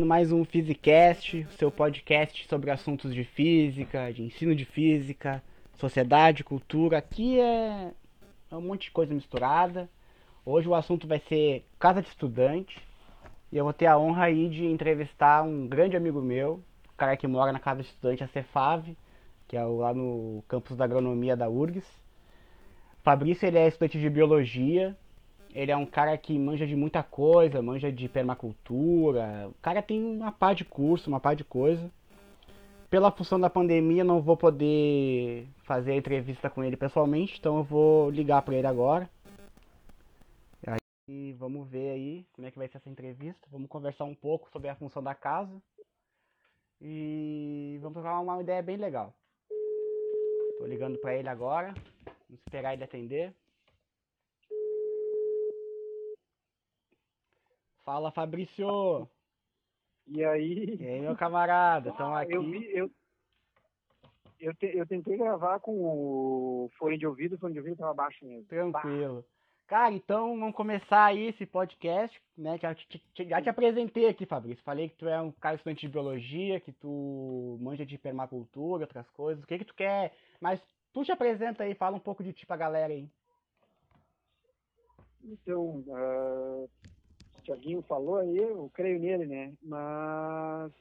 mais um Physicast, seu podcast sobre assuntos de física, de ensino de física, sociedade, cultura. Aqui é, é um monte de coisa misturada. Hoje o assunto vai ser casa de estudante. E eu vou ter a honra aí de entrevistar um grande amigo meu, o cara que mora na casa de estudante, a Cefave, que é lá no campus da agronomia da URGS. Fabrício ele é estudante de biologia, ele é um cara que manja de muita coisa, manja de permacultura. O cara tem uma pá de curso, uma pá de coisa. Pela função da pandemia, não vou poder fazer a entrevista com ele pessoalmente, então eu vou ligar para ele agora. Aí vamos ver aí como é que vai ser essa entrevista. Vamos conversar um pouco sobre a função da casa. E vamos trocar uma ideia bem legal. Tô ligando para ele agora. Vamos esperar ele atender. Fala, Fabrício! E aí? E aí, meu camarada? Estamos Ah, aqui. Eu, vi, eu, eu, te- eu tentei gravar com o fone de ouvido, o fone de ouvido estava baixo mesmo. Tranquilo. Cara, então vamos começar aí esse podcast, né? Já te, já te apresentei aqui, Fabrício. Falei que tu é um cara estudante de biologia, que tu manja de permacultura, outras coisas. O que que tu quer? Mas tu te apresenta aí, fala um pouco de ti pra galera aí. Então, o Tiaguinho falou aí, eu creio nele, né? Mas,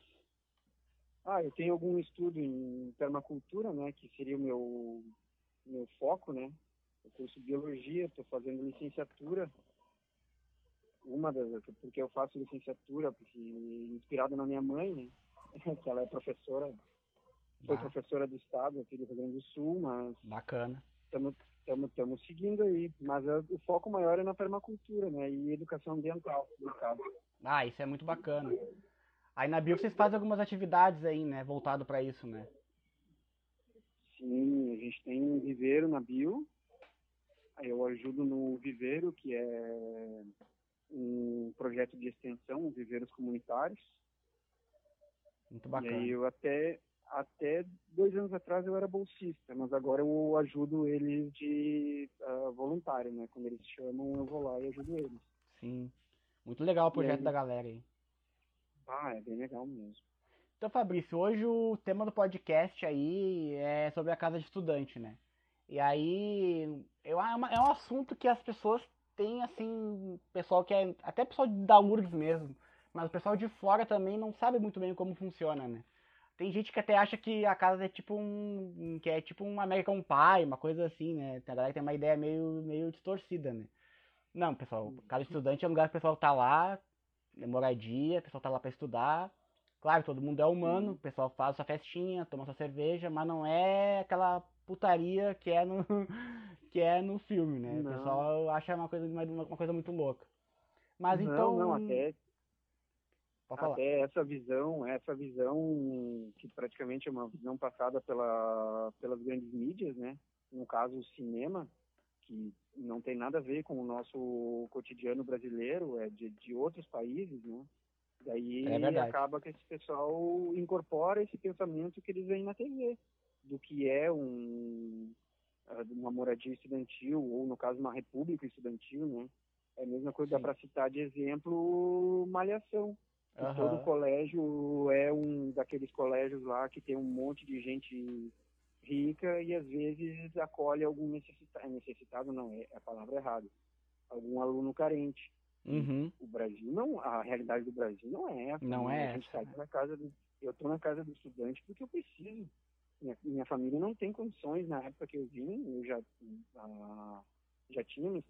ah, eu tenho algum estudo em permacultura, né? Que seria o meu, meu foco, né? Eu curso biologia, estou fazendo licenciatura. Uma das, porque eu faço licenciatura, porque inspirado na minha mãe, né? Que ela é professora, foi Ah. professora do estado aqui do Rio Grande do Sul, mas Bacana. Estamos seguindo aí. Mas eh, o foco maior é na permacultura, né? E educação ambiental, no caso. Ah, isso é muito bacana. Aí na Bio vocês fazem algumas atividades aí, né? Voltado pra isso, né? Sim, a gente tem um viveiro na Bio. Aí eu ajudo no viveiro, que é um projeto de extensão, viveiros comunitários. Muito E bacana. aí eu até até dois anos atrás eu era bolsista, mas agora eu ajudo eles de ah, voluntário, né? Quando eles chamam, eu vou lá e ajudo eles. Sim. Muito legal o projeto aí? da galera aí. Ah, é bem legal mesmo. Então, Fabrício, hoje o tema do podcast aí é sobre a casa de estudante, né? E aí, eu, é, uma- é um assunto que as pessoas têm, assim, pessoal que é, até pessoal da URGS mesmo, mas o pessoal de fora também não sabe muito bem como funciona, né? Tem gente que até acha que a casa é tipo um, que é tipo um American Pie, uma coisa assim, né? Tem a galera que tem uma ideia meio, meio distorcida, né? Não, pessoal, casa de estudante é um lugar que o pessoal tá lá, é moradia, o pessoal tá lá pra estudar, Claro, todo mundo é humano, o pessoal faz sua festinha, toma sua cerveja, mas não é aquela putaria que é no, que é no filme, né? O Não. pessoal acha uma coisa, uma, uma coisa muito louca. Mas não, então. não, até, Pode falar. até essa visão, essa visão que praticamente é uma visão passada pela, pelas grandes mídias, né? No caso, o cinema, que não tem nada a ver com o nosso cotidiano brasileiro, é de, de outros países, né? Daí É acaba que esse pessoal incorpora esse pensamento que eles veem na TV, do que é um uma moradia estudantil, ou no caso uma república estudantil, né? É a mesma coisa, dá Sim. para citar de exemplo Malhação. Aham. Todo colégio é um daqueles colégios lá que tem um monte de gente rica e às vezes acolhe algum necessitado, necessitado não, é a palavra errada, algum aluno carente. Uhum. O Brasil não, a realidade do Brasil não é essa. Não né? é A gente essa, tá na casa do, eu estou na casa do estudante porque eu preciso. Minha, minha família não tem condições na época que eu vim, eu já ah, já tinha me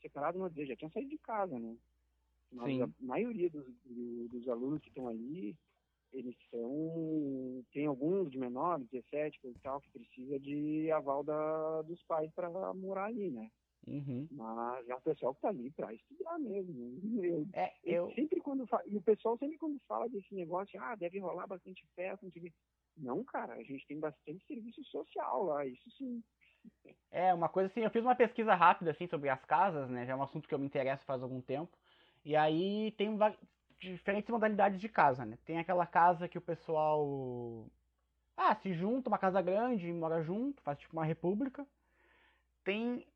separado, não dizer, já tinha saído de casa, né? Mas Sim. a maioria dos, do- dos alunos que estão ali, eles são tem alguns de menor, 17 e tal, que precisa de aval da, dos pais para morar ali, né? Uhum. Mas é um pessoal que está ali para estudar mesmo. né? Eu, É, eu sempre quando e o pessoal sempre quando fala desse negócio, ah, deve rolar bastante festa, não sei o. Não, cara, a gente tem bastante serviço social lá, isso sim. É, uma coisa assim, eu fiz uma pesquisa rápida assim sobre as casas, né? Já é um assunto que eu me interesso faz algum tempo. E aí tem diferentes modalidades de casa, né? Tem aquela casa que o pessoal ah, se junta, uma casa grande, mora junto, faz tipo uma república. Tem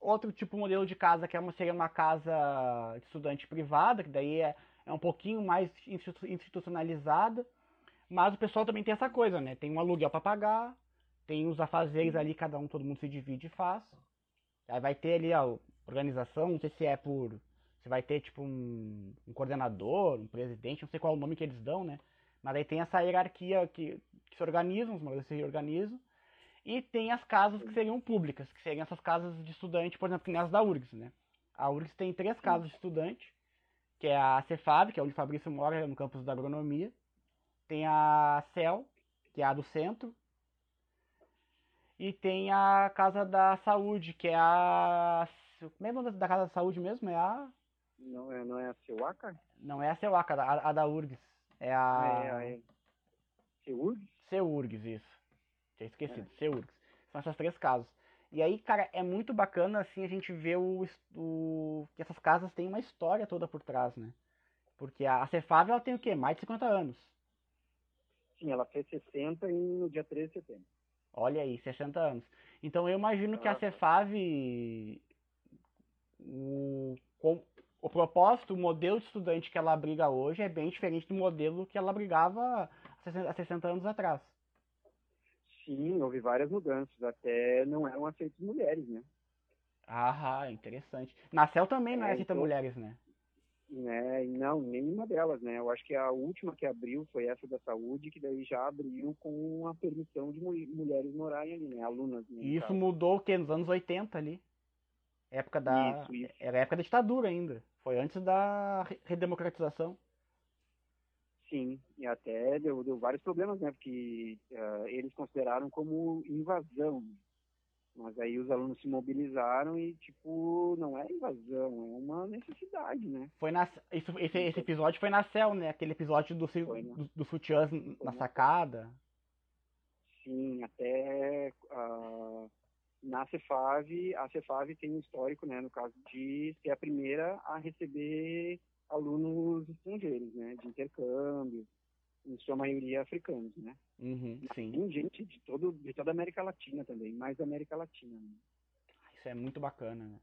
outro tipo de modelo de casa que é uma, seria uma casa de estudante privada, que daí é, é um pouquinho mais institucionalizada, mas o pessoal também tem essa coisa, né? Tem um aluguel para pagar, tem os afazeres ali, cada um, todo mundo se divide e faz. Aí vai ter ali a organização, não sei se é por. Você vai ter tipo um, um coordenador, um presidente, não sei qual é o nome que eles dão, né? Mas aí tem essa hierarquia que, que se organizam, os moradores se reorganizam. E tem as casas que seriam públicas, que seriam essas casas de estudante, por exemplo, que nem as da URGS, né? A URGS tem três casas de estudante, que é a Cefab, que é onde o Fabrício mora, no campus da agronomia. Tem a CEL, que é a do centro, e tem a Casa da Saúde, que é a. Como é o nome da Casa da Saúde mesmo? É a. Não é, não é a Seuaca? Não é a Seuaca, a, a da URGS. É a. É, é. Seurgs? Seurgs, isso. Tinha esquecido, é. Seurgs. São essas três casas. E aí, cara, é muito bacana assim a gente ver o, o que essas casas têm uma história toda por trás, né? Porque a Cefave ela tem o quê? Mais de 50 anos. Sim, ela fez 60 no dia 13 de setembro. Olha aí, 60 anos. Então eu imagino que a Cefave, o, o propósito, o modelo de estudante que ela abriga hoje é bem diferente do modelo que ela abrigava há 60 anos atrás. Sim, houve várias mudanças. Até não eram aceitas mulheres, né? Ah, interessante. Na CEL também não é, é aceita então, mulheres, né? né? Não, nenhuma delas, né? Eu acho que a última que abriu foi essa da saúde, que daí já abriu com a permissão de mulheres morarem ali, né? Alunas. Né, e isso mudou o quê? Nos anos 80 ali. Época da. Isso, isso. Era época da ditadura ainda. Foi antes da redemocratização. Sim, e até deu, deu vários problemas, né? Porque uh, eles consideraram como invasão. Mas aí os alunos se mobilizaram e, tipo, não é invasão, é uma necessidade, né? Foi na, isso, esse, esse episódio foi na CEL, né? Aquele episódio do, do, do, do sutiãs na sacada. Sim, até uh, na Cefave, a Cefave tem um histórico, né? No caso de ser a primeira a receber alunos estrangeiros, né? De intercâmbio em sua maioria africanos, né? Uhum, sim. Tem gente de, todo, de toda a América Latina também, mais da América Latina. Né? Isso é muito bacana, né?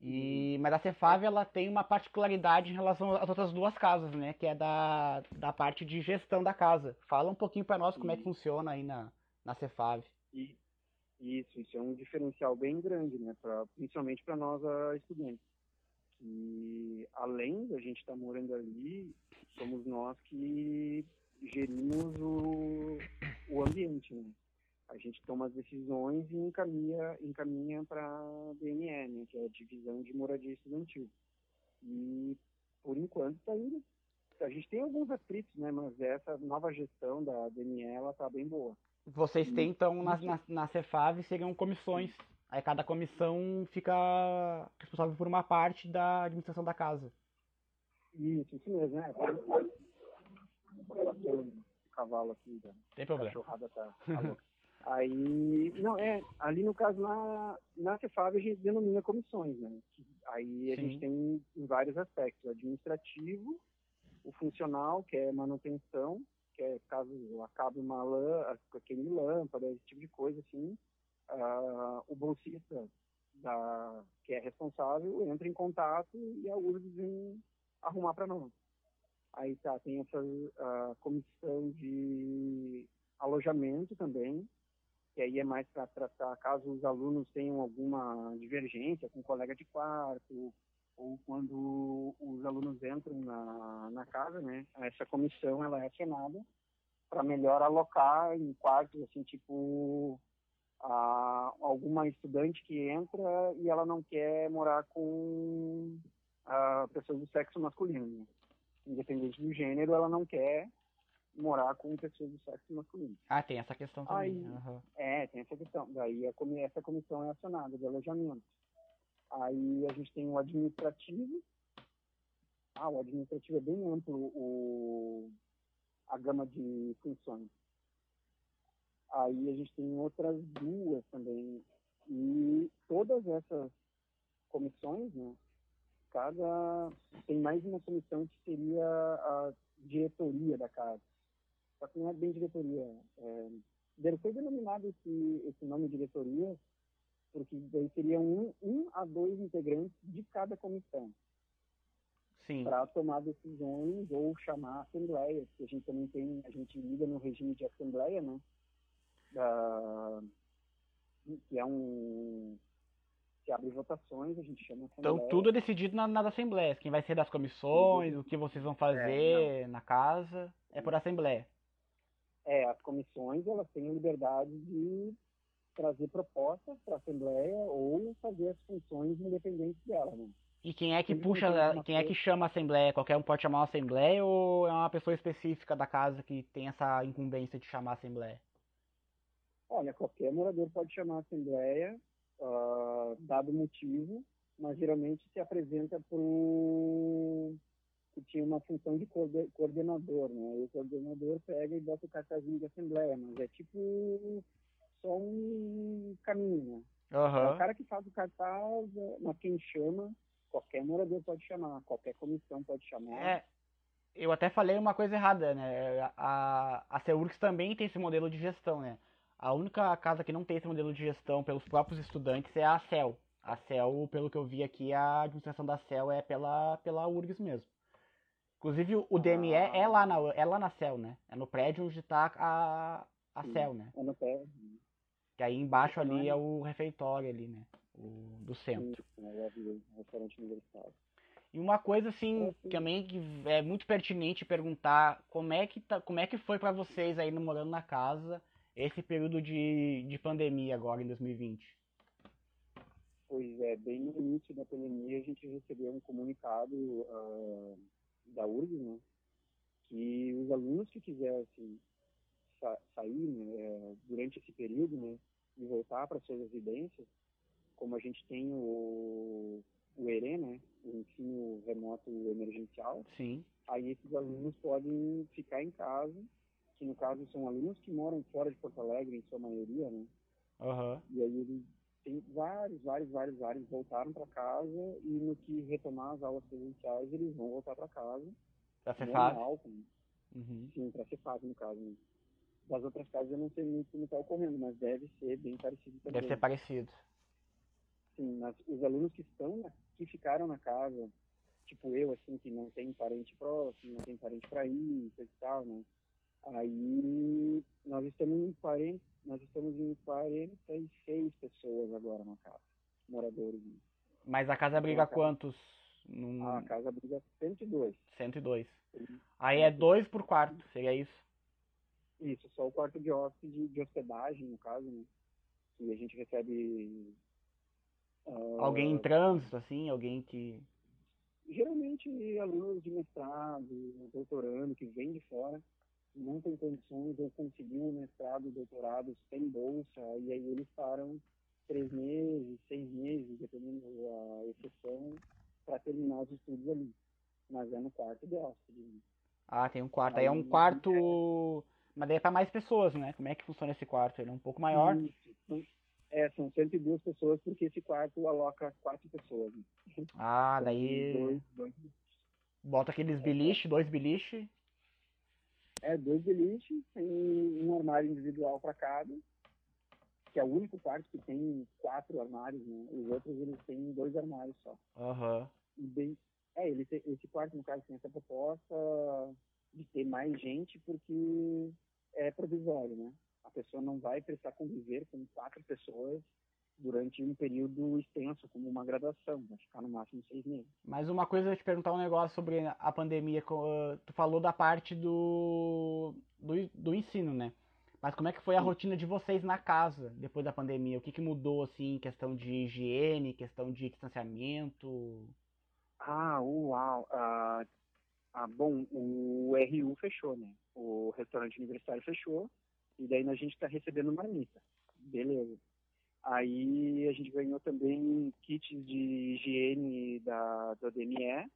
E, uhum. Mas a Cefave ela tem uma particularidade em relação às outras duas casas, né? Que é da, da parte de gestão da casa. Fala um pouquinho para nós como é que funciona aí na, na Cefave. E, isso, isso é um diferencial bem grande, né? Pra, principalmente para nós estudantes. Que além da gente estar tá morando ali, somos nós que gerimos o, o ambiente, né? A gente toma as decisões e encaminha, encaminha para a DNE, né? Que é a Divisão de Moradia Estudantil. E, por enquanto, está indo. A gente tem alguns atritos, né? Mas essa nova gestão da DNE, ela tá bem boa. Vocês têm, então, na, na, na Cefave, seriam comissões. Aí cada comissão fica responsável por uma parte da administração da casa. Isso, isso mesmo, né? Cavalo aqui, da Tem problema. cachorrada tá, tá Aí, não, é, ali no caso, na, na Cefab a gente denomina comissões, né? Aí a Sim. gente tem em vários aspectos, o administrativo, o funcional, que é manutenção, que é caso acabe uma lã, aquele lâmpada, esse tipo de coisa, assim, uh, o bolsista, da, que é responsável, entra em contato e a URGS vem arrumar para nós. Aí tá, tem essa uh, comissão de alojamento também, que aí é mais para tratar caso os alunos tenham alguma divergência com colega de quarto, ou quando os alunos entram na, na casa, né? Essa comissão ela é acionada para melhor alocar em quartos, assim, tipo a, alguma estudante que entra e ela não quer morar com a, pessoas do sexo masculino. Né? Independente do gênero, ela não quer morar com pessoas do sexo masculino. Ah, tem essa questão também. Aí, uhum. É, tem essa questão. Daí a, essa comissão é acionada de alojamento. Aí a gente tem o administrativo. Ah, o administrativo é bem amplo o, a gama de funções. Aí a gente tem outras duas também. E todas essas comissões, né, cada tem mais uma comissão que seria a diretoria da casa. Só que não é bem diretoria. É, foi denominado esse, esse nome diretoria porque daí seria um, um a dois integrantes de cada comissão. para tomar decisões ou chamar assembleias, que a gente também tem, a gente lida no regime de assembleia, né? Da, que é um se abre votações, a gente chama assembleia. Então tudo é decidido na, nas assembleias, quem vai ser das comissões, o que vocês vão fazer é, na casa, é por assembleia. É, as comissões elas têm a liberdade de trazer propostas para a assembleia ou fazer as funções independentes dela, né? E quem é que puxa, quem é que chama a assembleia? Qualquer um pode chamar uma assembleia ou é uma pessoa específica da casa que tem essa incumbência de chamar a assembleia? Olha, qualquer morador pode chamar a assembleia, uh, dado motivo, mas geralmente se apresenta para o que tinha uma função de coordenador, né? E o coordenador pega e bota o cartazinho de assembleia, mas é tipo só um caminho, né? Uhum. É o cara que faz o cartaz, é, mas quem chama Qualquer morador pode chamar, qualquer comissão pode chamar. É, eu até falei uma coisa errada, né? A, a Ceurx também tem esse modelo de gestão, né? A única casa que não tem esse modelo de gestão pelos próprios estudantes é a CEL. A CEL, pelo que eu vi aqui, a administração da CEL é pela, pela URGS mesmo. Inclusive, o DME ah. é, lá na, é lá na CEL, né? É no prédio onde está a, a CEL, né? É no prédio. Que aí embaixo ali é o refeitório ali, né? o, do centro. Sim, restaurante universitário. E uma coisa assim, é, também que é muito pertinente perguntar, como é que tá, como é que foi para vocês aí no morando na casa esse período de, de pandemia agora em 2020? Pois é, bem no início da pandemia a gente recebeu um comunicado uh, da URG, né, que os alunos que quisessem sa sair né, durante esse período, né, e voltar para suas residências, como a gente tem o, o ERE, né, o ensino remoto emergencial, Sim. aí esses alunos podem ficar em casa, que no caso são alunos que moram fora de Porto Alegre, em sua maioria, né? Uhum. E aí eles tem vários, vários, vários, vários voltaram para casa e no que retomar as aulas presenciais eles vão voltar para casa. Para ser fácil? Uhum. Sim, para ser fácil no caso. Né? Das outras casas eu não sei muito como está ocorrendo, mas deve ser bem parecido também. Deve ser parecido assim, mas os alunos que estão, que ficaram na casa, tipo eu, assim, que não tem parente próximo, não tem parente para ir, e tal, né? Aí nós estamos em 40, nós estamos em 46 pessoas agora na casa, moradores. Mas a casa abriga então, quantos? Num... A casa abriga 102. 102. Aí é dois por quarto, seria isso? Isso, só o quarto de hóspede de hospedagem, no caso, né? Que a gente recebe Alguém em trânsito, assim, alguém que. Geralmente alunos de mestrado, doutorando, que vêm de fora, não têm condições ou conseguiu um mestrado, doutorado sem bolsa, e aí eles param três meses, seis meses, dependendo da exceção, para terminar os estudos ali. Mas é no quarto de hóspede. Ah, tem um quarto. Aí, aí é um quarto. É... Mas daí é para mais pessoas, né? Como é que funciona esse quarto? Ele é um pouco maior. Isso. É, são 102 pessoas, porque esse quarto aloca quatro pessoas. Ah, daí. Dois, dois... Bota aqueles beliche, dois beliche. É, dois beliche, tem um armário individual para cada, que é o único quarto que tem quatro armários, né? Os outros eles têm dois armários só. Aham. Uhum. Bem, é, ele tem, esse quarto, no caso, tem essa proposta de ter mais gente, porque é provisório, né? a pessoa não vai precisar conviver com quatro pessoas durante um período extenso, como uma graduação, vai ficar no máximo seis meses. Mas uma coisa, eu te perguntar um negócio sobre a pandemia, tu falou da parte do, do, do ensino, né? Mas como é que foi a Sim. rotina de vocês na casa depois da pandemia? O que, que mudou, assim, questão de higiene, questão de distanciamento? Ah, uau! Ah, ah, bom, o RU fechou, né? O restaurante universitário fechou, e daí a gente está recebendo marmita. Beleza. Aí a gente ganhou também kits de higiene da, da DME.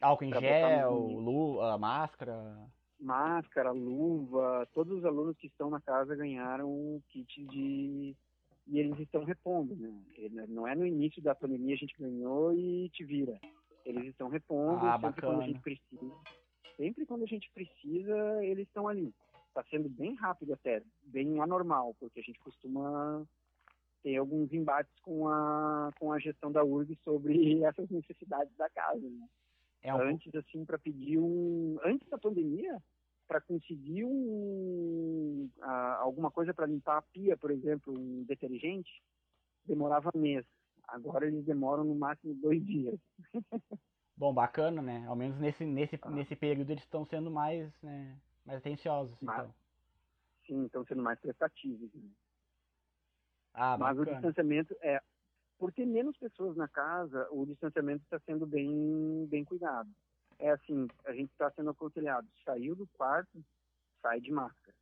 Álcool em gel, luva, máscara. Máscara, luva. Todos os alunos que estão na casa ganharam kit de. E eles estão repondo, né? Não é no início da pandemia a gente ganhou e te vira. Eles estão repondo ah, sempre bacana. quando a gente precisa. Sempre quando a gente precisa, eles estão ali está sendo bem rápido até, bem anormal, porque a gente costuma ter alguns embates com a, com a gestão da URG sobre essas necessidades da casa. Né? É um... Antes, assim, para pedir um. Antes da pandemia, para conseguir um, a, alguma coisa para limpar a pia, por exemplo, um detergente, demorava mês. Agora eles demoram no máximo dois dias. Bom, bacana, né? Ao menos nesse, nesse, ah. nesse período eles estão sendo mais, né, mais atenciosos, Mas, então. Sim, estão sendo mais prestativos. Né? Ah, Mas bacana. o distanciamento é. Por ter menos pessoas na casa, o distanciamento está sendo bem, bem cuidado. É assim, a gente está sendo aconselhado, saiu do quarto, sai de máscara.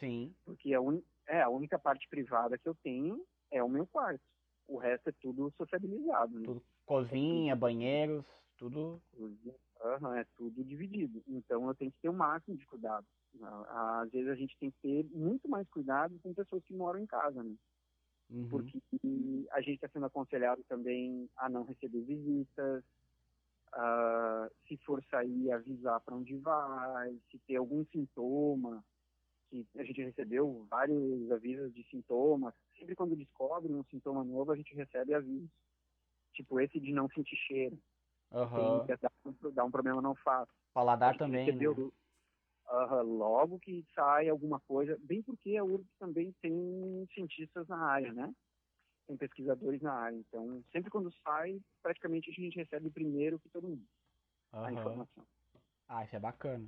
Sim. Porque a, un... é, a única parte privada que eu tenho é o meu quarto. O resto é tudo sociabilizado. Né? Tudo cozinha, banheiros, tudo. Uhum, é tudo dividido. Então eu tenho que ter o máximo de cuidado. Às vezes a gente tem que ter muito mais cuidado com pessoas que moram em casa, né? Uhum. Porque a gente está sendo aconselhado também a não receber visitas, uh, se for sair, avisar para onde vai, se ter algum sintoma, que a gente recebeu vários avisos de sintomas. Sempre quando descobre um sintoma novo, a gente recebe avisos. Tipo esse de não sentir cheiro. Uhum. Tem, dá, dá um problema não fácil. Paladar também, né? Uh, logo que sai alguma coisa, bem porque a URGS também tem cientistas na área, né? Tem pesquisadores na área. Então, sempre quando sai, praticamente a gente recebe primeiro que todo mundo uhum. a informação. Ah, isso é bacana.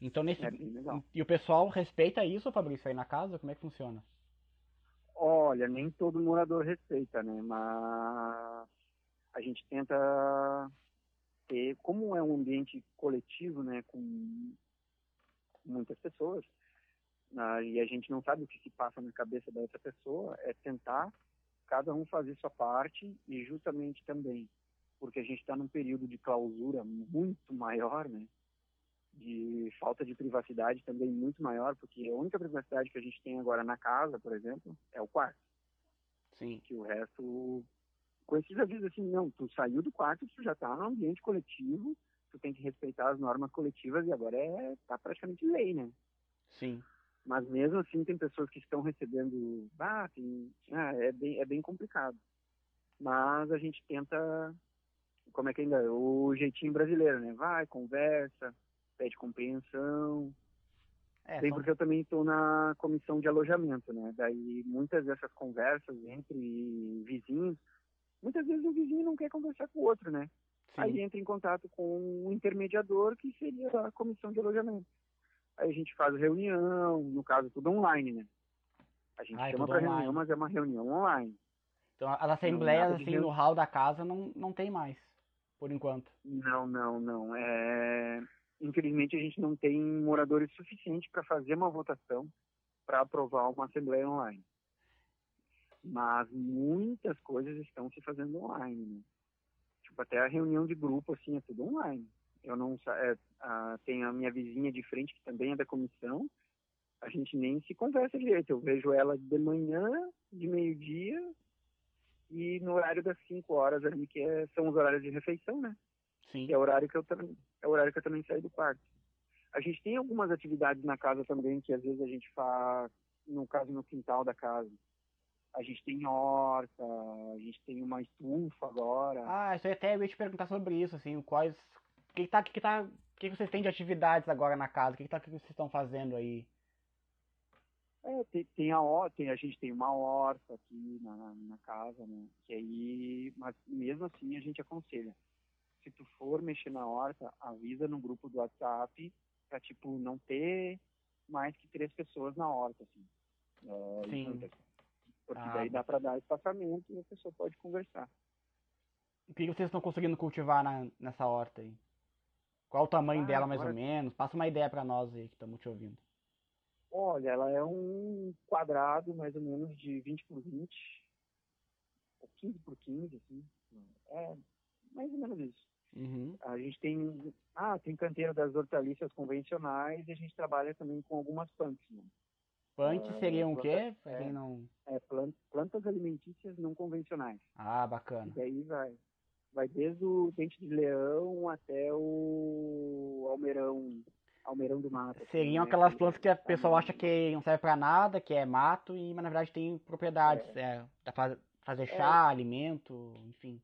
Então, nesse. É. E o pessoal respeita isso, Fabrício, aí na casa? Como é que funciona? Olha, nem todo morador respeita, né? Mas a gente tenta ter, como é um ambiente coletivo, né, com muitas pessoas, uh, e a gente não sabe o que se passa na cabeça dessa pessoa, é tentar cada um fazer sua parte e justamente também porque a gente está num período de clausura muito maior, né? De falta de privacidade também muito maior, porque a única privacidade que a gente tem agora na casa, por exemplo, é o quarto. Sim. Que o resto, com esses avisos assim, não, tu saiu do quarto, tu já está no ambiente coletivo, tu tem que respeitar as normas coletivas e agora é tá praticamente lei, né? Sim. Mas mesmo assim tem pessoas que estão recebendo, ah, tem, ah, é bem é bem complicado. Mas a gente tenta, como é que ainda o jeitinho brasileiro, né? Vai, conversa, pede compreensão. É, Bem porque eu também estou na comissão de alojamento, né? Daí muitas dessas conversas entre vizinhos, muitas vezes o vizinho não quer conversar com o outro, né? Sim. Aí entra em contato com um intermediador, que seria a comissão de alojamento. Aí a gente faz reunião, no caso tudo online, né? A gente Ah, é chama para reunião, mas é uma reunião online. Então as assembleias, assim, no hall da casa não, não tem mais, por enquanto. Não, não, não. É... Infelizmente a gente não tem moradores suficientes para fazer uma votação para aprovar uma assembleia online. Mas muitas coisas estão se fazendo online, né? Tipo, até a reunião de grupo, assim, é tudo online. Eu não é, ah, tenho a minha vizinha de frente, que também é da comissão, a gente nem se conversa direito. Eu vejo ela de manhã, de meio-dia, e no horário das 5 horas ali, que é- são os horários de refeição, né? Sim. que é o horário que eu também é o horário que eu também saio do quarto. A gente tem algumas atividades na casa também que às vezes a gente faz, no caso no quintal da casa. A gente tem horta, a gente tem uma estufa agora. Ah, isso aí até eu ia te perguntar sobre isso, assim, quais. O que, que tá, que, que tá. Que, que vocês têm de atividades agora na casa? O que, que, tá, o que vocês estão fazendo aí? É, tem, tem a horta, tem- a gente tem uma horta aqui na, na casa, né? Que aí, mas mesmo assim a gente aconselha. Se tu for mexer na horta, avisa no grupo do WhatsApp pra, tipo, não ter mais que três pessoas na horta, assim. É, Sim. juntas. Porque Ah, daí dá pra dar espaçamento e a pessoa pode conversar. O que, vocês estão conseguindo cultivar na, nessa horta aí? Qual o tamanho Ah, dela, mais agora- ou menos? Passa uma ideia pra nós aí que estamos te ouvindo. Olha, ela é um quadrado mais ou menos de 20 por 20, ou 15 por 15, assim. É mais ou menos isso. Uhum. A gente tem, ah, tem canteiro das hortaliças convencionais e a gente trabalha também com algumas plantas, né? Ah, seriam o quê? Pra quem é. não. É, plan- plantas alimentícias não convencionais. Ah, E bacana. daí vai, vai desde o dente de leão até o almeirão, almeirão do mato. assim, Seriam né? aquelas plantas que a Tá pessoa acha que não serve pra nada, que é mato, e mas na verdade tem propriedades. É, dá pra fazer chá, alimento, enfim.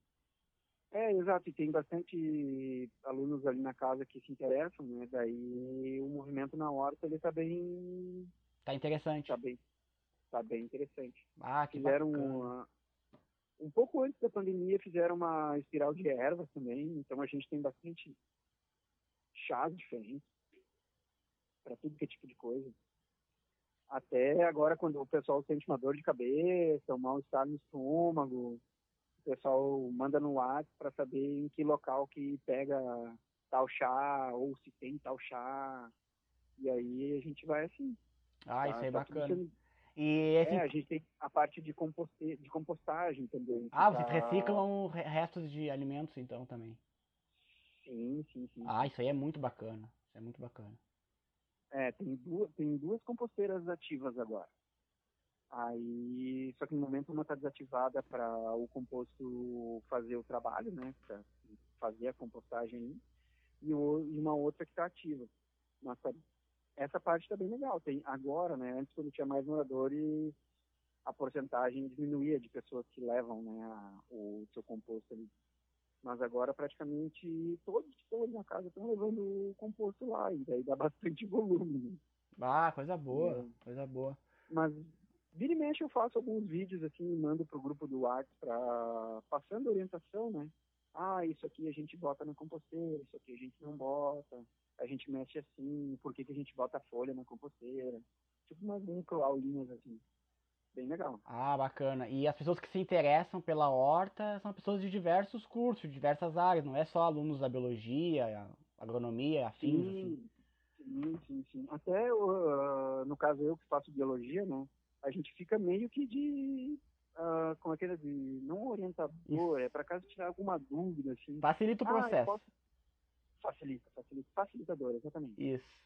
É, exato, e tem bastante alunos ali na casa que se interessam, né? Daí o movimento na horta ele tá bem. Tá interessante. Tá bem, tá bem interessante. Ah, que fizeram uma, um pouco antes da pandemia fizeram uma espiral de ervas também, então a gente tem bastante chás diferentes para tudo que é tipo de coisa. Até agora quando o pessoal sente uma dor de cabeça, um mal-estar no estômago, o pessoal manda no WhatsApp para saber em que local que pega tal chá ou se tem tal chá. E aí a gente vai assim. Ah, tá- isso aí é tá bacana. E esse... É, a gente tem a parte de, composte... de compostagem também. Ah, vocês tá- reciclam re- restos de alimentos então também. Sim, sim, sim. Ah, isso aí é muito bacana. Isso é muito bacana. É, tem duas, tem duas composteiras ativas agora. Aí, só que no momento uma está desativada para o composto fazer o trabalho, né? Pra fazer a compostagem e, uma outra que está ativa. Tá- essa parte está bem legal. Tem agora, né? Antes quando tinha mais moradores, a porcentagem diminuía de pessoas que levam, né, a- o seu composto ali. Mas agora praticamente todos que estão ali na casa estão levando o composto lá, e daí dá bastante volume. né? Ah, coisa boa, Sim. coisa boa. Mas vira e mexe eu faço alguns vídeos assim mando pro grupo do WhatsApp para passando orientação, né? Ah, isso aqui a gente bota na composteira, isso aqui a gente não bota, a gente mexe assim, por que, que a gente bota folha na composteira? Tipo umas micro aulinhas assim. Bem legal. Ah, bacana. E as pessoas que se interessam pela horta são pessoas de diversos cursos, de diversas áreas, não é só alunos da biologia, agronomia, afins, assim. Sim, sim, sim, sim. Até uh, no caso eu que faço biologia, né? A gente fica meio que de ah, como é que é de não orientador, é para caso tirar alguma dúvida assim. Facilita o Ah, eu processo. posso- Facilita, facilita, facilitador, exatamente. Isso.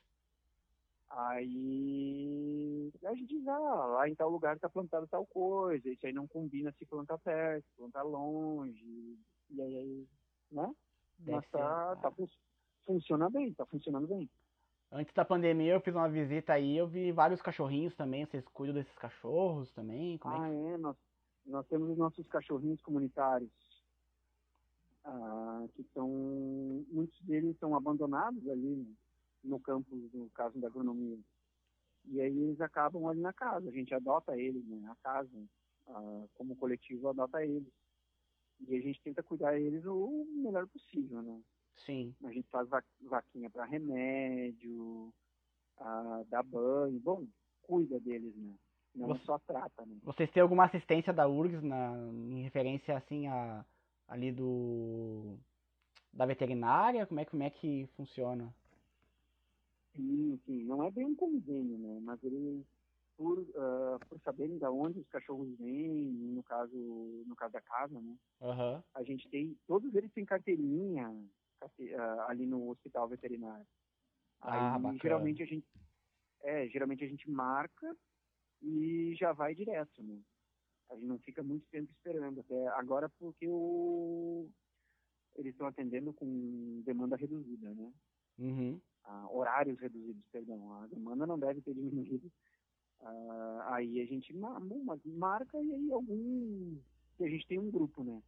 Aí a gente diz, ah, lá em tal lugar está plantado tal coisa, isso aí não combina se plantar perto, plantar longe, e aí, né? Deve Mas ser. tá, tá fun- funciona bem, tá funcionando bem. Antes da pandemia eu fiz uma visita aí, eu vi vários cachorrinhos também. Vocês cuidam desses cachorros também? Como é Ah, que... é, nós, nós temos os nossos cachorrinhos comunitários, ah, que são, muitos deles são abandonados ali no, no campus, no caso da agronomia. E aí eles acabam ali na casa, a gente adota eles, né, a casa, ah, como coletivo adota eles. E a gente tenta cuidar eles o melhor possível, né? Sim. A gente faz va- vaquinha para remédio, ah, dá banho, bom, cuida deles, né? Não Você- só trata, né? Vocês têm alguma assistência da URGS na, em referência assim a ali do da veterinária? Como é, que- como é que funciona? Sim, sim. Não é bem um convênio, né? Mas eles, por, ah, por saberem de onde os cachorros vêm, no caso, no caso da casa, né? Aham. A gente tem, todos eles têm carteirinha carte- ah, ali no hospital veterinário. Ah, Aí, bacana. geralmente a gente, é, geralmente a gente marca e já vai direto, né? A gente não fica muito tempo esperando, até agora porque o, eles estão atendendo com demanda reduzida, né? Uhum. ah, horários reduzidos, perdão, a demanda não deve ter diminuído. Ah, aí a gente ma- ma- marca e aí algum. E a gente tem um grupo, né?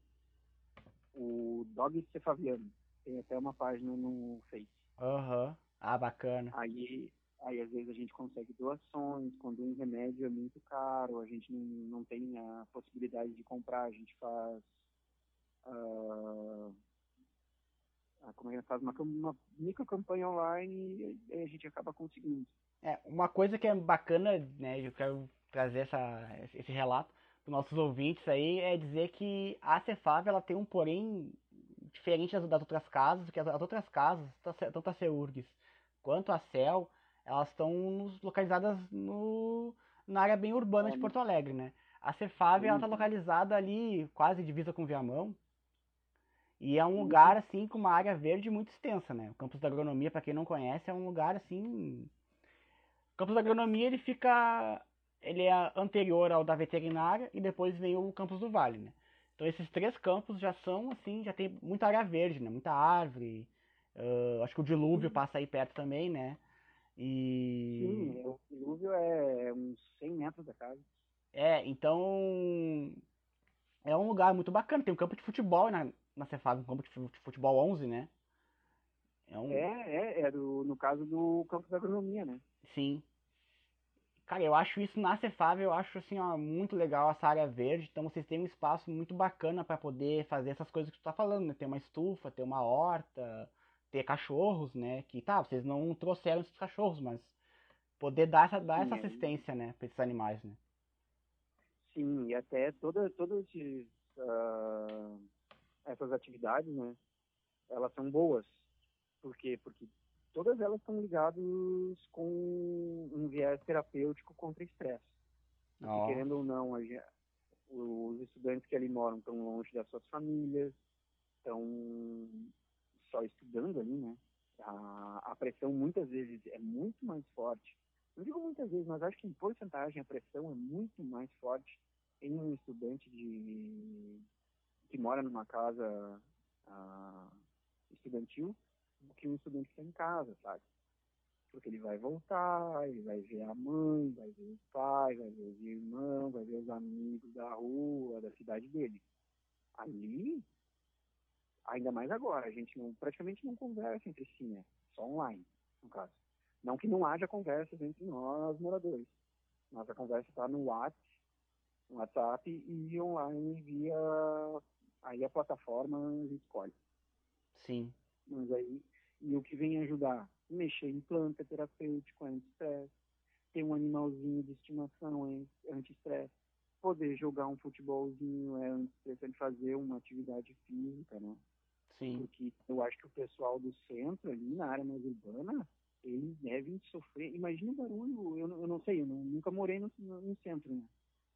O Dog Cefaviano. Tem até uma página no Face. Aham. Ah, bacana. Aí, aí às vezes a gente consegue doações, quando um remédio é muito caro, a gente não, não tem a possibilidade de comprar, a gente faz. como é que faz uma, uma micro campanha online e aí a gente acaba conseguindo. É, uma coisa que é bacana, né, eu quero trazer essa, esse relato para os nossos ouvintes aí, é dizer que a Cefab, ela tem um porém diferente das, das outras casas, porque as, as outras casas, tanto a CEURGS quanto a CEL, elas estão localizadas no, na área bem urbana de Porto Alegre, né? A Cefab, ela está Uhum. localizada ali, quase divisa com Viamão, e é um Uhum. lugar, assim, com uma área verde muito extensa, né? O campus da agronomia, para quem não conhece, é um lugar, assim... O campus da agronomia, ele fica... Ele é anterior ao da veterinária e depois vem o campus do Vale, né? Então esses três campos já são, assim, já tem muita área verde, né? Muita árvore. ah, acho que o dilúvio Uhum. passa aí perto também, né? E... Sim, o dilúvio é uns 100 metros da casa. É, então... É um lugar muito bacana. Tem um campo de futebol na, na Cefaz um campo de futebol 11, né? É, um... é, é, é do, no caso do campo da agronomia, né? Sim. Cara, eu acho isso na Cefaz, eu acho assim, ó, muito legal essa área verde. Então vocês têm um espaço muito bacana para poder fazer essas coisas que tu tá falando, né? Ter uma estufa, ter uma horta, ter cachorros, né? Que tá, vocês não trouxeram esses cachorros, mas poder dar essa, dar essa assistência, né, para esses animais, né? Sim, e até toda, todas uh, essas atividades, né, elas são boas. Por quê? Porque todas elas estão ligadas com um viés terapêutico contra estresse. Oh. Querendo ou não, os estudantes que ali moram estão longe das suas famílias, estão só estudando ali, né? A, a pressão muitas vezes é muito mais forte. Não digo muitas vezes, mas acho que em porcentagem a pressão é muito mais forte em um estudante de que mora numa casa uh, estudantil do que um estudante que está em casa, sabe? Porque ele vai voltar, ele vai ver a mãe, vai ver os pais, vai ver os irmãos, vai ver os amigos da rua, da cidade dele. Ali, ainda mais agora, a gente não, praticamente não conversa entre si, né? Só online, no caso. Não que não haja conversas entre nós, moradores. Nossa conversa está no WhatsApp, no WhatsApp e online via aí a plataforma escolhe. Sim. Mas aí e o que vem ajudar? Mexer em planta terapêutico, anti-estresse. Ter um animalzinho de estimação, é anti-estresse. Poder jogar um futebolzinho é anti-estresse, fazer uma atividade física, né? Sim. Porque eu acho que o pessoal do centro, ali na área mais urbana, eles devem sofrer. Imagina o barulho, eu, eu não sei, eu não, nunca morei no, no, no, centro, né?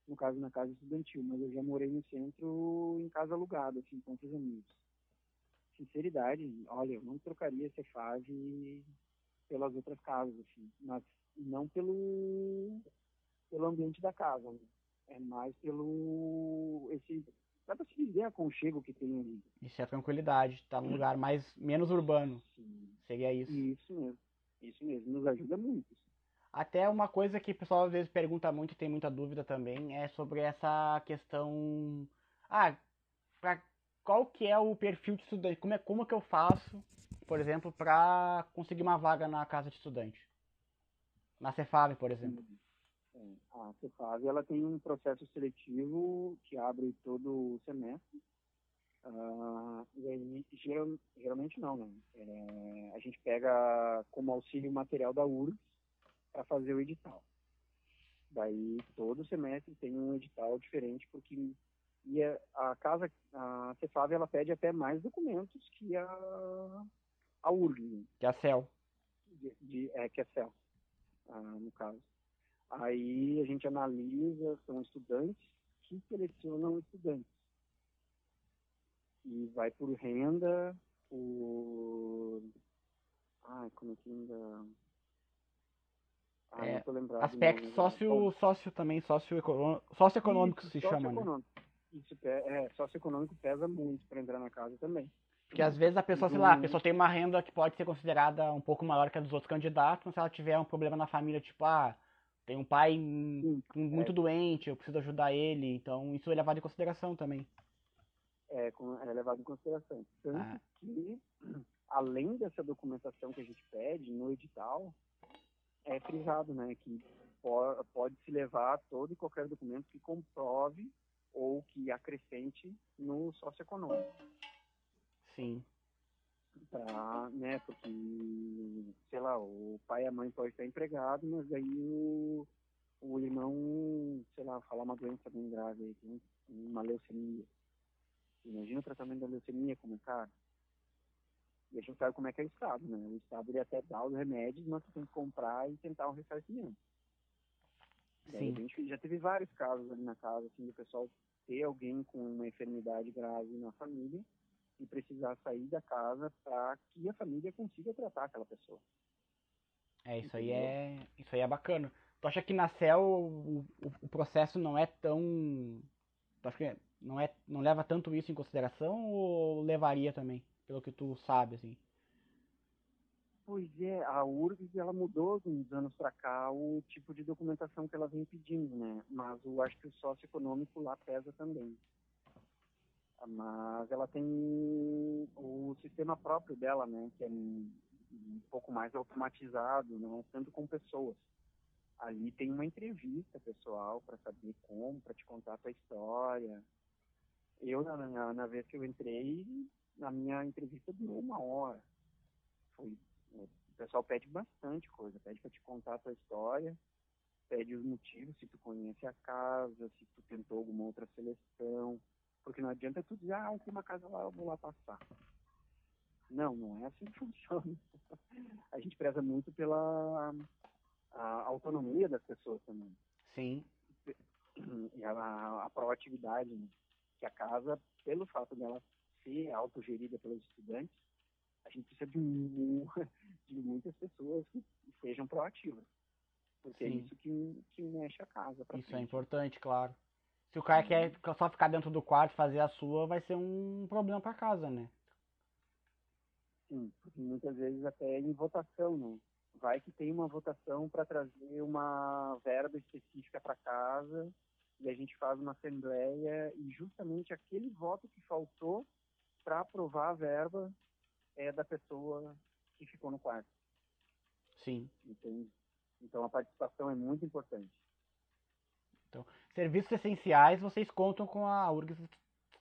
No caso, na casa estudantil, mas eu já morei no centro em casa alugada, assim, com outros amigos sinceridade, olha, eu não trocaria essa fase pelas outras casas, assim, mas não pelo, pelo ambiente da casa, né? é mais pelo esse dá pra se dizer aconchego que tem ali. Isso é a tranquilidade, tá num lugar mais menos urbano. Sim. Seria isso. Isso mesmo. Isso mesmo, nos ajuda muito. Até uma coisa que o pessoal às vezes pergunta muito e tem muita dúvida também é sobre essa questão. Ah, pra qual que é o perfil de estudante, como é como que eu faço, por exemplo, para conseguir uma vaga na casa de estudante, na Cefave, por exemplo. É, a Cefave ela tem um processo seletivo que abre todo o semestre. Uh, e aí, geral, geralmente não, né? É, a gente pega como auxílio material da URGS para fazer o edital. Daí, todo semestre tem um edital diferente, porque e a, a casa, a Cefave, ela pede até mais documentos que a, a URG. Que a CEL. De, de, é, que a CEL, ah, no caso. Aí a gente analisa, são estudantes que selecionam estudantes. E vai por renda, por... Ai, como é que ainda... Ah, é, aspecto sócio, sócio também, socioeconômico, socioeconômico se chama, né? isso é, socioeconômico pesa muito para entrar na casa também. Porque às vezes a pessoa, sei lá, a pessoa tem uma renda que pode ser considerada um pouco maior que a dos outros candidatos, mas se ela tiver um problema na família, tipo, ah, tem um pai muito é. doente, eu preciso ajudar ele, então isso é levado em consideração também. É, é levado em consideração. Tanto ah. que, além dessa documentação que a gente pede no edital, é frisado, né, que pode se levar todo e qualquer documento que comprove ou que acrescente no socioeconômico. Sim. Pra, né, porque, sei lá, o pai e a mãe podem estar empregados, mas aí o, o irmão, sei lá, falar uma doença bem grave aí, uma leucemia. Imagina o tratamento da leucemia como é caro. E a gente sabe como é que é o Estado, né? O Estado ele até dá os remédios, mas você tem que comprar e tentar um ressarcimento. Daí a gente já teve vários casos ali na casa, assim, do pessoal ter alguém com uma enfermidade grave na família e precisar sair da casa para que a família consiga tratar aquela pessoa. É, isso aí é, isso aí é bacana. Tu acha que na CEL o, o, o processo não é tão. Tu acha que não, é, não leva tanto isso em consideração ou levaria também, pelo que tu sabe, assim? Pois é, a URGS ela mudou de uns anos para cá o tipo de documentação que ela vem pedindo, né? Mas eu acho que o socioeconômico lá pesa também. Mas ela tem o sistema próprio dela, né, que é um, um pouco mais automatizado, né, tanto com pessoas. Ali tem uma entrevista pessoal para saber como, para te contar a tua história. Eu, na, na, na, vez que eu entrei, na minha entrevista durou uma hora. Foi, o pessoal pede bastante coisa, pede para te contar a tua história, pede os motivos, se tu conhece a casa, se tu tentou alguma outra seleção, porque não adianta tu dizer, ah, tem uma casa lá, eu vou lá passar. Não, não é assim que funciona. A gente preza muito pela autonomia das pessoas também. Sim. E a, a proatividade, né? que a casa, pelo fato dela ser autogerida pelos estudantes, a gente precisa de, de muitas pessoas que sejam proativas. Porque é Sim. é isso que, que mexe a casa. Isso é frente. é importante, claro. Se o cara quer só ficar dentro do quarto fazer a sua, vai ser um problema para casa, né? Sim, porque muitas vezes até em votação, né? vai que tem uma votação para trazer uma verba específica para casa e a gente faz uma assembleia e justamente aquele voto que faltou para aprovar a verba é da pessoa que ficou no quarto. Sim. Entende? Então a participação é muito importante. Então, serviços essenciais vocês contam com a URGS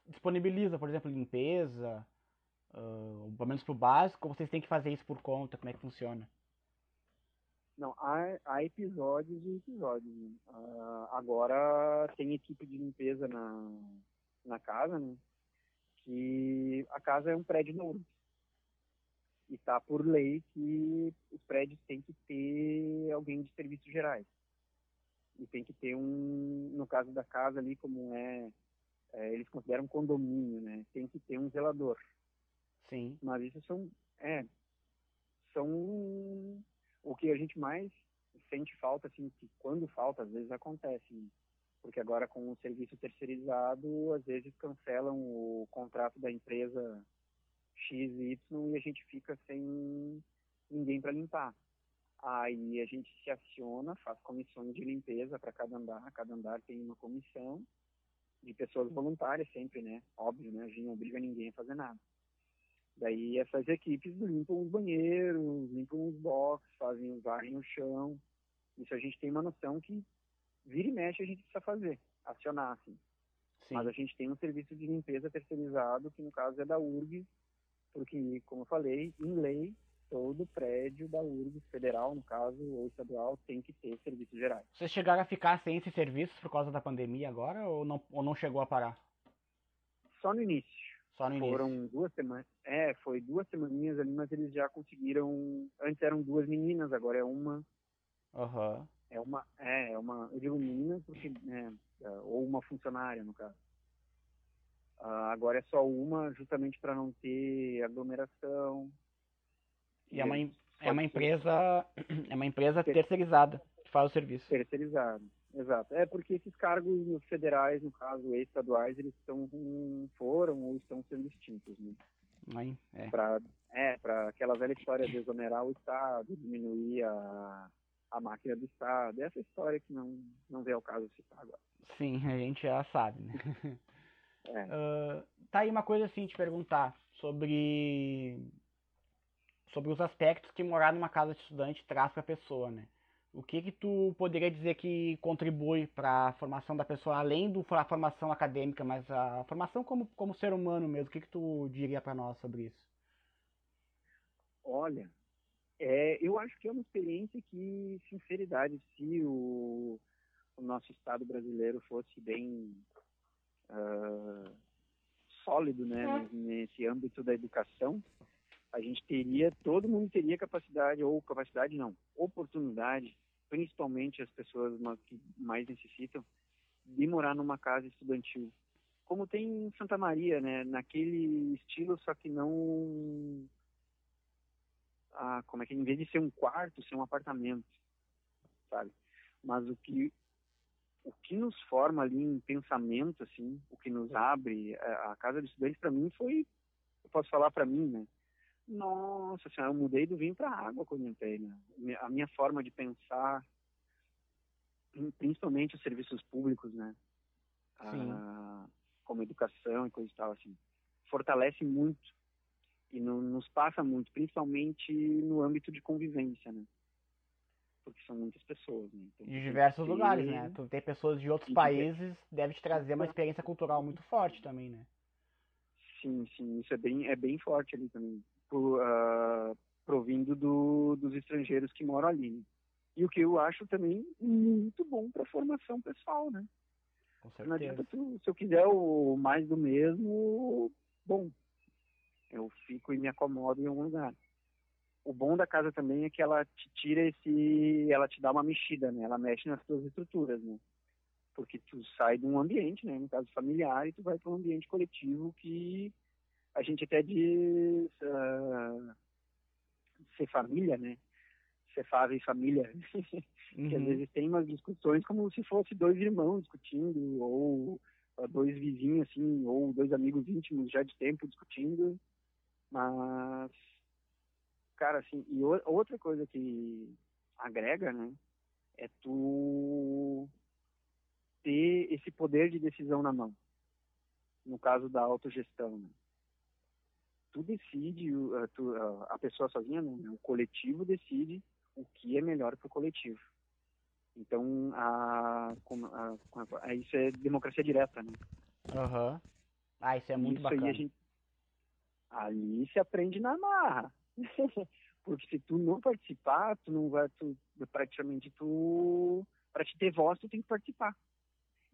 disponibiliza, por exemplo, limpeza, uh, pelo menos para o básico, vocês têm que fazer isso por conta, como é que funciona? Não, há, há episódios e episódios. Uh, agora tem equipe de limpeza na, na casa, né? Que a casa é um prédio novo. E tá por lei que os prédios têm que ter alguém de serviços gerais. E tem que ter um, no caso da casa ali, como é, é eles consideram condomínio, né? Tem que ter um zelador. Sim. Mas isso são, é, são o que a gente mais sente falta, assim, que quando falta, às vezes acontece, né? porque agora com o serviço terceirizado, às vezes cancelam o contrato da empresa X e Y e a gente fica sem ninguém para limpar. Aí a gente se aciona, faz comissões de limpeza para cada andar, cada andar tem uma comissão de pessoas voluntárias sempre, né? Óbvio, né? A gente não obriga ninguém a fazer nada. Daí essas equipes limpam os banheiros, limpam os boxes, fazem, varrem o chão. Isso a gente tem uma noção que vira e mexe a gente precisa fazer, acionar, assim. Sim. Mas a gente tem um serviço de limpeza terceirizado, que no caso é da URG, porque, como eu falei, em lei, todo prédio da URG, federal, no caso, ou estadual, tem que ter serviços gerais. Vocês chegaram a ficar sem esses serviços por causa da pandemia agora, ou não, ou não chegou a parar? Só no início. Só no Foram início. duas semanas. É, foi duas semaninhas ali, mas eles já conseguiram. Antes eram duas meninas, agora é uma. Aham. Uhum. É uma. É, é uma. Eu digo menina porque. É, ou uma funcionária, no caso. Uh, agora é só uma, justamente para não ter aglomeração. E, é uma, é uma empresa. É uma empresa terceirizada que faz o serviço. Terceirizado. Exato. É porque esses cargos federais, no caso, estaduais, eles estão, foram ou estão sendo extintos, né? Aí, é. Para é, pra aquela velha história de exonerar o Estado, diminuir a, a máquina do Estado. Essa história que não, não vê ao caso citar agora. Sim, a gente já sabe, né? É. Uh, tá aí uma coisa assim, te perguntar sobre sobre os aspectos que morar numa casa de estudante traz para a pessoa, né? o que que tu poderia dizer que contribui para a formação da pessoa, além da formação acadêmica, mas a formação como, como ser humano mesmo? O que que tu diria para nós sobre isso? Olha, é, eu acho que é uma experiência que, sinceridade, se o, o nosso Estado brasileiro fosse bem uh, sólido né, é. nesse âmbito da educação, a gente teria, todo mundo teria capacidade, ou capacidade não, oportunidade principalmente as pessoas que mais necessitam, de morar numa casa estudantil. Como tem em Santa Maria, né? Naquele estilo, só que não. Ah, como é que em vez de ser um quarto, ser um apartamento, sabe? Mas o que o que nos forma ali em pensamento, assim, o que nos abre a, a casa de estudantes para mim foi, eu posso falar para mim, né? Nossa senhora, eu mudei do vinho para água quando entrei, né? A minha forma de pensar, principalmente os serviços públicos, né? Ah, como educação e coisa e tal, assim. Fortalece muito e no, nos passa muito, principalmente no âmbito de convivência, né? Porque são muitas pessoas, né? Então, de diversos ter... lugares, né? Tu ter pessoas de outros e países de... deve te trazer uma experiência cultural muito forte também, né? Sim, sim, isso é bem, é bem forte ali também, por, uh, provindo do, dos estrangeiros que moram ali. Né? E o que eu acho também muito bom para a formação pessoal, né? Com certeza. Não adianta tu, se eu quiser o mais do mesmo, bom, eu fico e me acomodo em algum lugar. O bom da casa também é que ela te tira esse, ela te dá uma mexida, né? Ela mexe nas tuas estruturas, né? Porque tu sai de um ambiente, né? No caso familiar, e tu vai para um ambiente coletivo que a gente até diz uh, ser família, né? Cefável e família. Uhum. que às vezes tem umas discussões como se fosse dois irmãos discutindo, ou dois vizinhos, assim, ou dois amigos íntimos já de tempo discutindo. Mas, cara, assim, e outra coisa que agrega, né, é tu ter esse poder de decisão na mão. No caso da autogestão, né? Tu decide, tu, a pessoa sozinha, né? o coletivo decide o que é melhor para o coletivo. Então, a, a, a, isso é democracia direta, né? Aham. Uhum. Ah, isso é muito isso bacana. Gente, ali se aprende na marra. Porque se tu não participar, tu não vai, tu, praticamente tu, para te ter voz, tu tem que participar.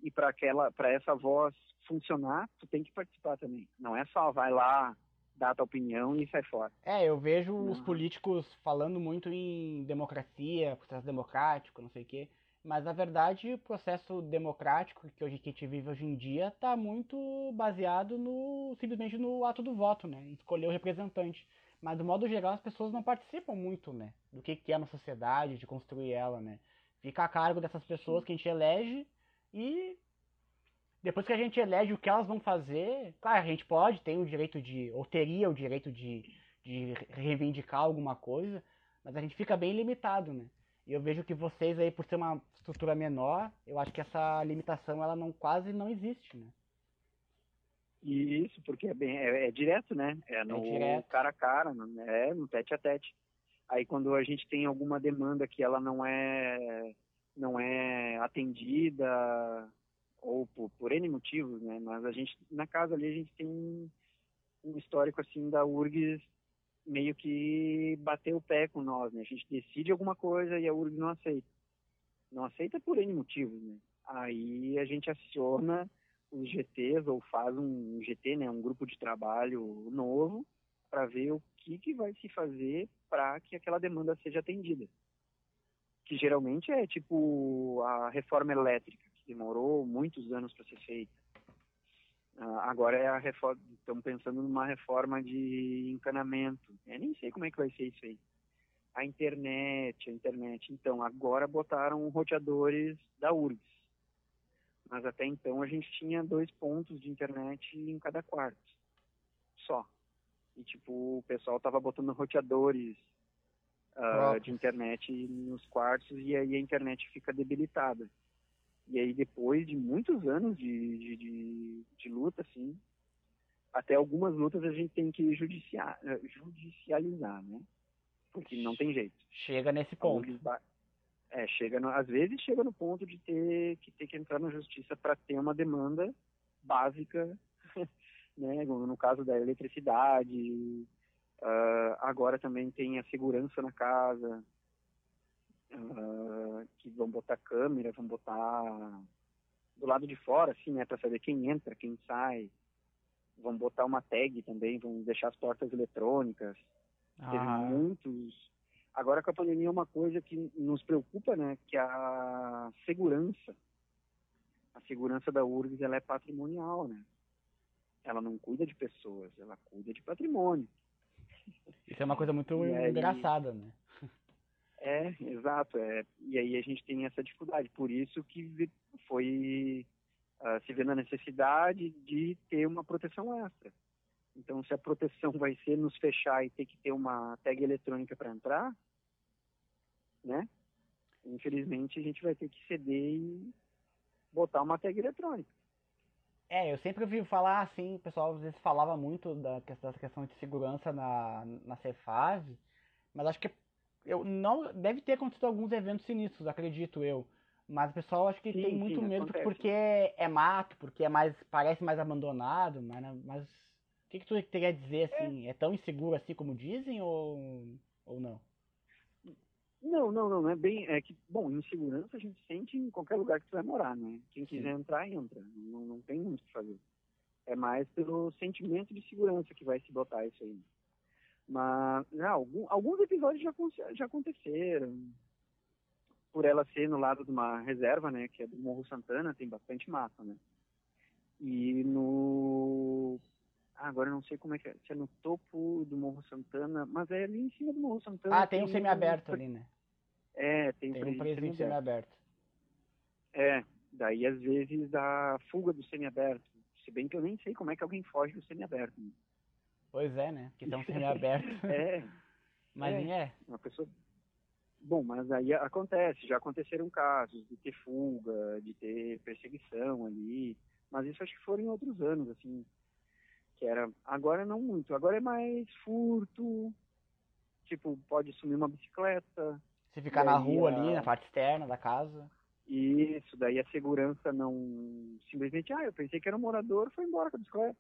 E para aquela, para essa voz funcionar, tu tem que participar também. Não é só vai lá, dá a tua opinião e sai fora. É, eu vejo não. os políticos falando muito em democracia, processo democrático, não sei o quê. Mas na verdade o processo democrático que, hoje, que a gente vive hoje em dia está muito baseado no simplesmente no ato do voto, né? Escolher o representante. Mas do modo geral as pessoas não participam muito, né? Do que, que é uma sociedade, de construir ela, né? Fica a cargo dessas pessoas que a gente elege e depois que a gente elege o que elas vão fazer, claro, a gente pode, tem o direito de, ou teria o direito de, de reivindicar alguma coisa, mas a gente fica bem limitado, né? E eu vejo que vocês aí, por ser uma estrutura menor, eu acho que essa limitação ela não quase não existe, né? Isso, porque é bem é, é direto, né? É no é cara a cara, é no tete a tete. Aí quando a gente tem alguma demanda que ela não é não é atendida ou por, por N motivos, né? Mas a gente, na casa ali, a gente tem um histórico, assim, da URGS meio que bater o pé com nós, né? A gente decide alguma coisa e a URGS não aceita. Não aceita por N motivos, né? Aí a gente aciona os GTs ou faz um GT, né, um grupo de trabalho novo para ver o que, que vai se fazer para que aquela demanda seja atendida. Que geralmente é tipo a reforma elétrica demorou muitos anos para ser feita. Uh, agora é a reforma, estamos pensando numa reforma de encanamento. Eu nem sei como é que vai ser isso aí. A internet, a internet. Então, agora botaram roteadores da URGS. Mas até então a gente tinha dois pontos de internet em cada quarto. Só. E, tipo, o pessoal tava botando roteadores uh, de internet nos quartos e aí a internet fica debilitada. E aí depois de muitos anos de, de, de, de luta, assim, até algumas lutas a gente tem que judiciar, eh, judicializar, né? Porque não tem jeito. Chega nesse ponto. É, chega no, às vezes chega no ponto de ter que ter que entrar na justiça para ter uma demanda básica, né? No caso da eletricidade, uh, agora também tem a segurança na casa, uh, que vão botar câmera, vão botar do lado de fora, assim, né, para saber quem entra, quem sai. Vão botar uma tag também, vão deixar as portas eletrônicas. Ah. Teve muitos. Agora com a pandemia é uma coisa que nos preocupa, né, que a segurança. A segurança da URGS ela é patrimonial, né? Ela não cuida de pessoas, ela cuida de patrimônio. Isso é uma coisa muito aí, engraçada, né? É, exato. É, e aí a gente tem essa dificuldade. Por isso que foi uh, se vendo a necessidade de ter uma proteção extra. Então, se a proteção vai ser nos fechar e ter que ter uma tag eletrônica para entrar, né? Infelizmente, a gente vai ter que ceder e botar uma tag eletrônica. É, eu sempre ouvi falar assim, o pessoal às vezes falava muito da questão, de segurança na, na Cefaz, mas acho que eu não deve ter acontecido alguns eventos sinistros, acredito eu. Mas o pessoal acho que Sim, tem muito sim, medo acontece. porque é, é mato, porque é mais parece mais abandonado, mas, mas o que, que tu teria a dizer assim? É. tão inseguro assim como dizem ou, ou não? Não, não, não, não é bem. É que, bom, insegurança a gente sente em qualquer lugar que tu vai morar, né? Quem quiser entrar, entra. Não, não tem muito o que fazer. É mais pelo sentimento de segurança que vai se botar isso aí. Mas, já, algum, alguns episódios já, já aconteceram. Por ela ser no lado de uma reserva, né? Que é do Morro Santana, tem bastante mata, né? E no. Ah, agora eu não sei como é que é. Se é no topo do Morro Santana, mas é ali em cima do Morro Santana. Ah, tem um semiaberto ali, né? É, tem, Tem um presídio semiaberto. É, daí às vezes dá fuga do semiaberto. Se bem que eu nem sei como é que alguém foge do semiaberto. né? Pois é, né? Porque um semiaberto. É, Mas é. é. uma pessoa. Bom, mas aí acontece, já aconteceram casos de ter fuga, de ter perseguição ali, mas isso acho que foram em outros anos, assim, que era, agora não muito, agora é mais furto, tipo, pode sumir uma bicicleta, Se ficar na rua a- ali, na parte externa da casa. isso, daí a segurança não, simplesmente, ah, eu pensei que era um morador, foi embora com a bicicleta,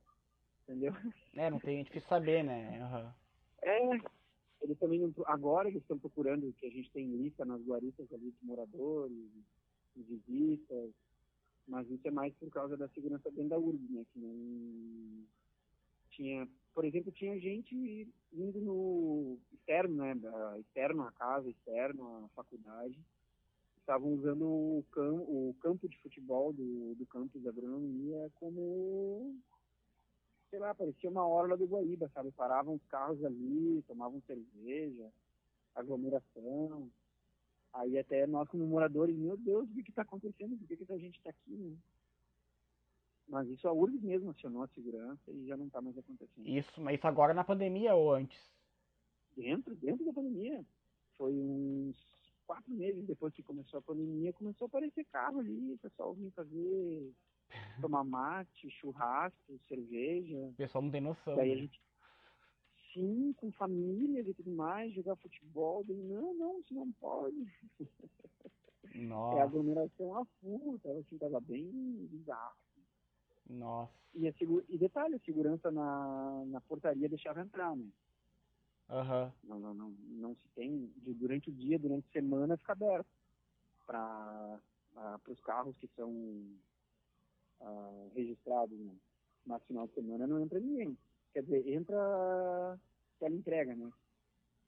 entendeu? É, não tem, é difícil saber, né? Aham. É, eles também não, agora eles estão procurando que a gente tem lista nas guaritas ali de moradores, de visitas, mas isso é mais por causa da segurança dentro da URB, né? Que não tinha, por exemplo, tinha gente indo no externo, né? Externo à casa, externo à faculdade, estavam usando o, cam, o campo de futebol do, do campus da agronomia como sei lá, parecia uma orla do Guaíba, sabe? Paravam os carros ali, tomavam cerveja, aglomeração. Aí até nós como moradores, meu Deus, o que está acontecendo? Por que, que essa gente está aqui? Né? Mas isso a URGS mesmo acionou a segurança e já não está mais acontecendo. Isso, mas isso agora na pandemia ou antes? Dentro, dentro da pandemia. Foi uns quatro meses depois que começou a pandemia, começou a aparecer carro ali, o pessoal vinha fazer, tomar mate, churrasco, cerveja. O pessoal não tem noção. Daí a né? gente, sim, com famílias e tudo mais, jogar futebol. Daí, não, não, isso não pode. É Nossa, aglomeração a full, tava, assim, tava bem bizarro. nossa. E, a e detalhe, a segurança na, na portaria deixava entrar, né? Aham. Não, não, não, não se tem, de, durante o dia, durante a semana, fica aberto para os carros que são ah, registrados, né? Mas final de semana não entra ninguém. Quer dizer, entra tela entrega, né?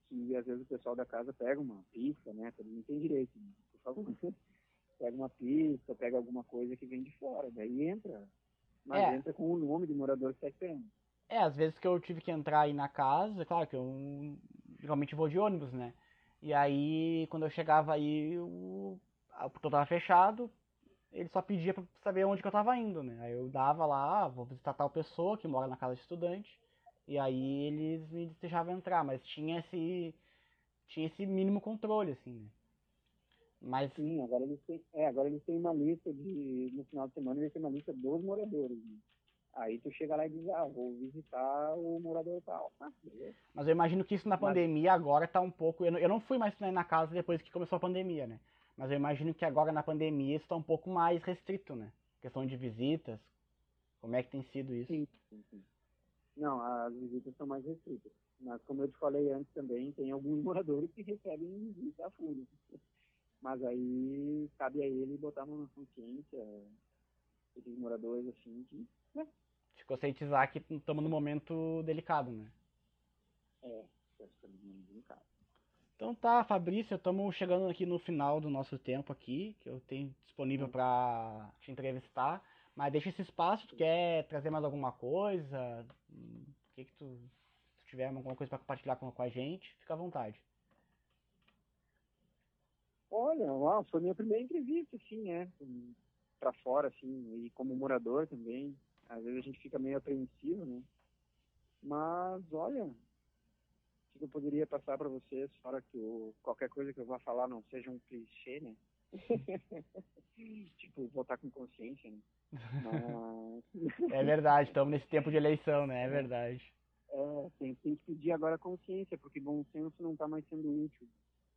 Que às vezes o pessoal da casa pega uma pista, né? Todo mundo tem direito, né? por favor. Pega uma pista, pega alguma coisa que vem de fora, daí entra. Mas É. entra com o nome do morador que está esperando. É, às vezes que eu tive que entrar aí na casa, claro que eu geralmente vou de ônibus, né? E aí, quando eu chegava aí, o, o portão tava fechado, ele só pedia pra saber onde que eu tava indo, né? Aí eu dava lá, ah, vou visitar tal pessoa que mora na casa de estudante, e aí eles me deixavam entrar, mas tinha esse, tinha esse mínimo controle, assim, né? Mas, Sim, agora eles têm, é, agora eles têm uma lista de, no final de semana eles têm uma lista dos moradores. né? Aí tu chega lá e diz, ah, vou visitar o morador tal. Ah, mas eu imagino que isso na Mas- pandemia agora tá um pouco. Eu não, eu não fui mais na casa depois que começou a pandemia, né? Mas eu imagino que agora na pandemia isso tá um pouco mais restrito, né? Questão de visitas. Como é que tem sido isso? Sim, sim, sim. Não, as visitas são mais restritas. Mas como eu te falei antes também, tem alguns moradores que recebem visita a fundo. Mas aí cabe a ele botar a mão na consciência, esses moradores assim, que De conscientizar que estamos num momento delicado, né? é, tá ficando menos delicado. Então tá, Fabrício, estamos chegando aqui no final do nosso tempo aqui, que eu tenho disponível para te entrevistar. Mas deixa esse espaço, tu quer trazer mais alguma coisa? Hum, O que que tu, se tiver alguma coisa para compartilhar com, com a gente, fica à vontade. Olha, uau, foi minha primeira entrevista, assim, né? Pra fora, assim, e como morador também. Às vezes a gente fica meio apreensivo, né? Mas, olha, que eu poderia passar para vocês, fora que o, qualquer coisa que eu vá falar não seja um clichê, né? tipo, votar com consciência, né? Mas... é verdade, estamos nesse tempo de eleição, né? É verdade. É, tem, tem que pedir agora consciência, porque bom senso não está mais sendo útil.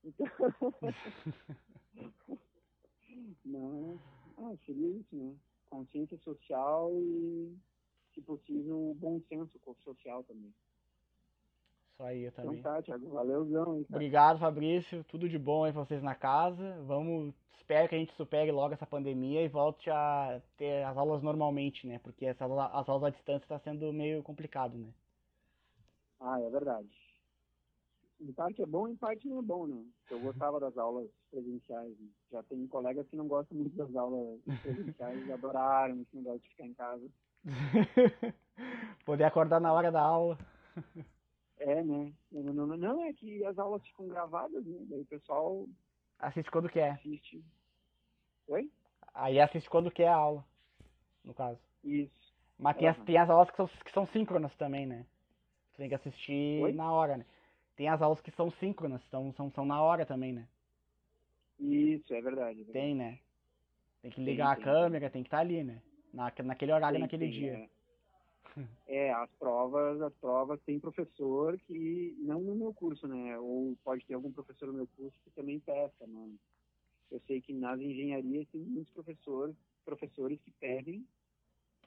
Então... não, ah, seria isso, né? Consciência social e, se possível, bom senso social também. Isso aí, eu também. Então tá, Thiago. Valeuzão. Obrigado, Fabrício. Tudo de bom aí pra vocês na casa. Vamos. Espero que a gente supere logo essa pandemia e volte a ter as aulas normalmente, né? Porque essa, as aulas à distância está sendo meio complicado, né? Ah, é verdade. Em parte é bom, em parte não é bom, né? Eu gostava das aulas presenciais. Né? Já tem colegas que não gostam muito das aulas presenciais e adoraram esse negócio de ficar em casa. Poder acordar na hora da aula. É, né? Não, não, não, é que as aulas ficam gravadas, né? Daí o pessoal. Assiste quando quer. Assiste. Oi? Aí assiste quando quer a aula, no caso. Isso. Mas tem, as, tem as aulas que são, que são síncronas também, né? Você tem que assistir Oi? na hora, né? Tem as aulas que são síncronas, são, são, são na hora também, né? Isso, é verdade. É verdade. Tem, né? Tem que ligar tem, a câmera, tem que estar tá ali, né? Na, naquele horário, tem, naquele dia. É. É, as provas, as provas tem professor que, não no meu curso, né? Ou pode ter algum professor no meu curso que também peça, mano. Eu sei que nas engenharias tem muitos professores, professores que pedem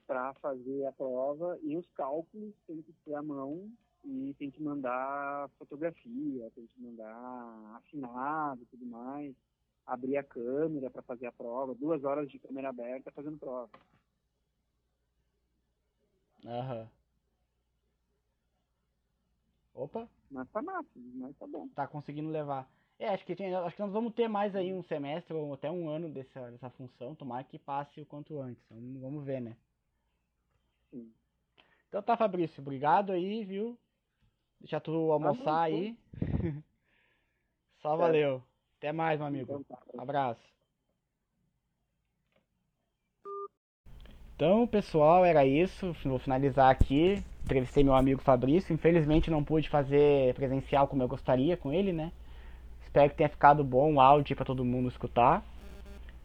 para fazer a prova e os cálculos tem que ter à mão e tem que mandar fotografia, tem que mandar assinado e tudo mais, abrir a câmera para fazer a prova, duas horas de câmera aberta fazendo prova. Aham. Opa. Mas tá massa, mas tá bom. Tá conseguindo levar. É, acho que, acho que nós vamos ter mais aí um semestre ou até um ano dessa, dessa função. Tomara que passe o quanto antes. Vamos, vamos ver, né? Sim. Então tá, Fabrício. Obrigado aí, viu? Deixa tu almoçar tá aí. Só valeu. Até mais, meu amigo. Então tá. Abraço. Então, pessoal, era isso. Vou finalizar aqui. Entrevistei meu amigo Fabrício. Infelizmente não pude fazer presencial como eu gostaria com ele, né? Espero que tenha ficado bom o áudio para todo mundo escutar.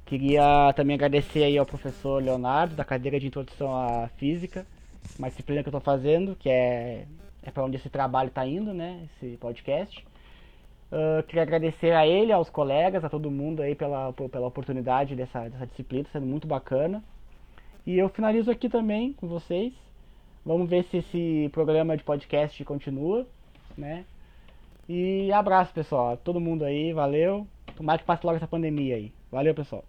Queria também agradecer aí ao professor Leonardo, da cadeira de Introdução à Física, uma disciplina que eu estou fazendo, que é, é para onde esse trabalho está indo, né? Esse podcast. Uh, queria agradecer a ele, aos colegas, a todo mundo aí pela, pela oportunidade dessa, dessa disciplina, tá sendo muito bacana. E eu finalizo aqui também com vocês. Vamos ver se esse programa de podcast continua, né? E abraço, pessoal. Todo mundo aí, valeu. Tomara que passe logo essa pandemia aí. Valeu, pessoal.